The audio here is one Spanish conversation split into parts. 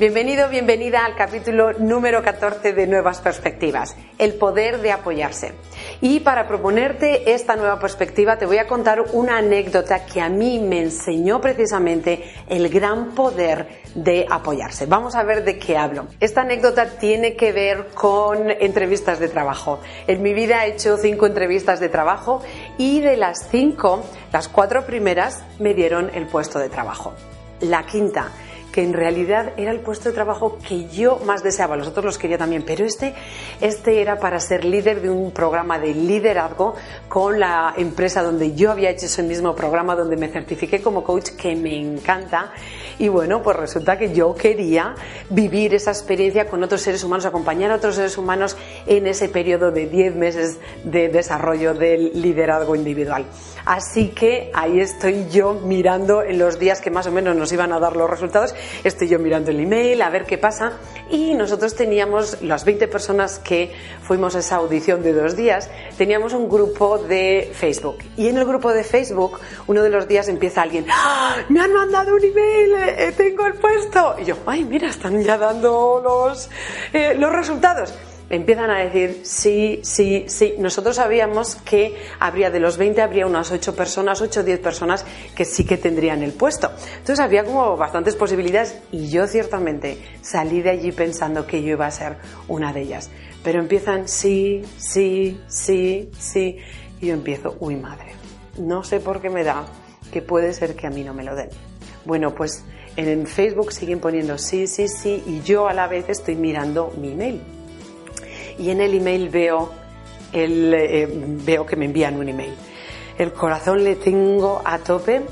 Bienvenido, bienvenida al capítulo número 14 de Nuevas Perspectivas, el poder de apoyarse. Y para proponerte esta nueva perspectiva te voy a contar una anécdota que a mí me enseñó precisamente el gran poder de apoyarse. Vamos a ver de qué hablo. Esta anécdota tiene que ver con entrevistas de trabajo. En mi vida he hecho cinco entrevistas de trabajo y de las cinco, las cuatro primeras me dieron el puesto de trabajo. La quinta que en realidad era el puesto de trabajo que yo más deseaba, los otros los quería también, pero este, este era para ser líder de un programa de liderazgo con la empresa donde yo había hecho ese mismo programa, donde me certifiqué como coach, que me encanta. Y bueno, pues resulta que yo quería vivir esa experiencia con otros seres humanos, acompañar a otros seres humanos en ese periodo de 10 meses de desarrollo del liderazgo individual. Así que ahí estoy yo mirando en los días que más o menos nos iban a dar los resultados estoy yo mirando el email a ver qué pasa. Y nosotros teníamos las 20 personas que fuimos a esa audición de dos días, teníamos un grupo de Facebook. Y en el grupo de Facebook uno de los días empieza alguien, ¡Ah! me han mandado un email, eh, tengo el puesto y yo, ay mira, están ya dando los, eh, los resultados empiezan a decir sí, sí, sí. Nosotros sabíamos que habría de los 20 habría unas 8 personas, 8 o 10 personas que sí que tendrían el puesto. Entonces había como bastantes posibilidades y yo ciertamente salí de allí pensando que yo iba a ser una de ellas. Pero empiezan sí, sí, sí, sí y yo empiezo, uy madre, no sé por qué me da que puede ser que a mí no me lo den. Bueno, pues en Facebook siguen poniendo sí, sí, sí y yo a la vez estoy mirando mi email y en el email veo, el, eh, veo que me envían un email. El corazón le tengo a tope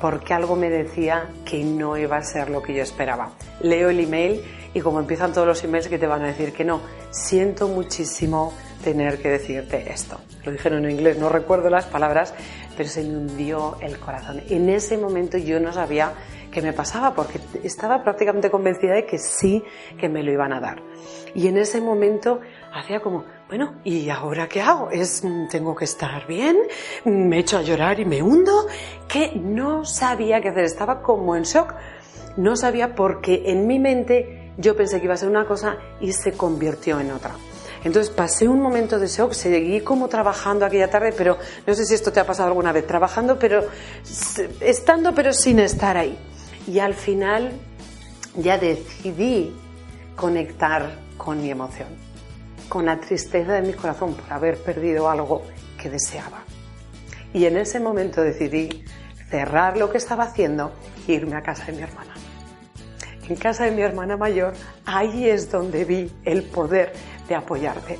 porque algo me decía que no iba a ser lo que yo esperaba. Leo el email y como empiezan todos los emails que te van a decir que no, siento muchísimo tener que decirte esto. Lo dijeron en inglés, no recuerdo las palabras, pero se me hundió el corazón. En ese momento yo no sabía qué me pasaba porque estaba prácticamente convencida de que sí que me lo iban a dar. Y en ese momento hacía como, bueno, ¿y ahora qué hago? Es, tengo que estar bien, me echo a llorar y me hundo, que no sabía qué hacer, estaba como en shock. No sabía porque en mi mente yo pensé que iba a ser una cosa y se convirtió en otra. Entonces pasé un momento de shock, seguí como trabajando aquella tarde, pero no sé si esto te ha pasado alguna vez, trabajando, pero estando, pero sin estar ahí. Y al final ya decidí conectar con mi emoción, con la tristeza de mi corazón por haber perdido algo que deseaba. Y en ese momento decidí cerrar lo que estaba haciendo e irme a casa de mi hermana. En casa de mi hermana mayor, ahí es donde vi el poder de apoyarte.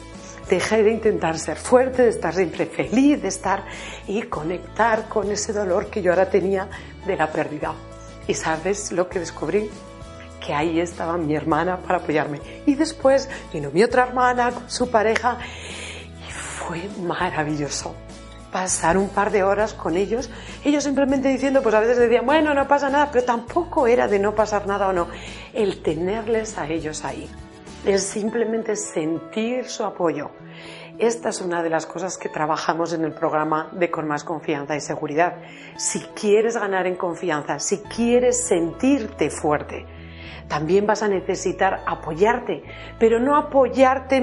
Dejé de intentar ser fuerte, de estar siempre feliz, de estar y conectar con ese dolor que yo ahora tenía de la pérdida. ¿Y sabes lo que descubrí? Que ahí estaba mi hermana para apoyarme. Y después vino mi otra hermana con su pareja y fue maravilloso pasar un par de horas con ellos, ellos simplemente diciendo, pues a veces decían, bueno, no pasa nada, pero tampoco era de no pasar nada o no, el tenerles a ellos ahí, es simplemente sentir su apoyo. Esta es una de las cosas que trabajamos en el programa de Con más confianza y seguridad. Si quieres ganar en confianza, si quieres sentirte fuerte, también vas a necesitar apoyarte, pero no apoyarte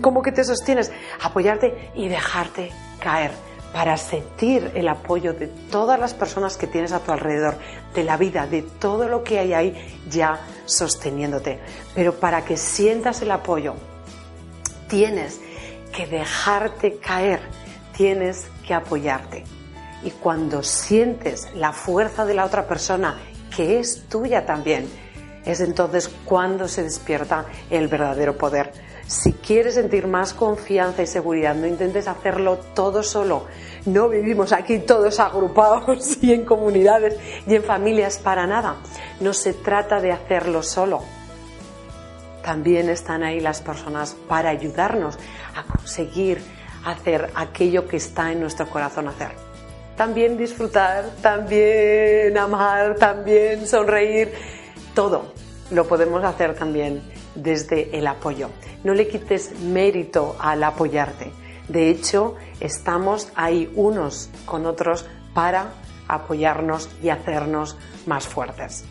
como que te sostienes, apoyarte y dejarte caer para sentir el apoyo de todas las personas que tienes a tu alrededor, de la vida, de todo lo que hay ahí ya sosteniéndote. Pero para que sientas el apoyo, tienes que dejarte caer, tienes que apoyarte. Y cuando sientes la fuerza de la otra persona, que es tuya también, es entonces cuando se despierta el verdadero poder. Si quieres sentir más confianza y seguridad, no intentes hacerlo todo solo. No vivimos aquí todos agrupados y en comunidades y en familias para nada. No se trata de hacerlo solo. también están ahí las personas para ayudarnos a conseguir hacer aquello que está en nuestro corazón hacer. También disfrutar, también amar, también sonreír, todo lo podemos hacer también desde el apoyo. No le quites mérito al apoyarte. De hecho, estamos ahí unos con otros para apoyarnos y hacernos más fuertes.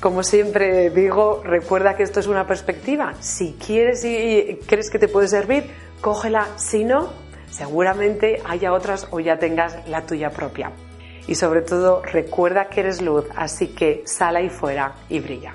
Como siempre digo, recuerda que esto es una perspectiva. Si quieres y crees que te puede servir, cógela. Si no, seguramente haya otras o ya tengas la tuya propia. Y sobre todo, recuerda que eres luz, así que sal ahí fuera y brilla.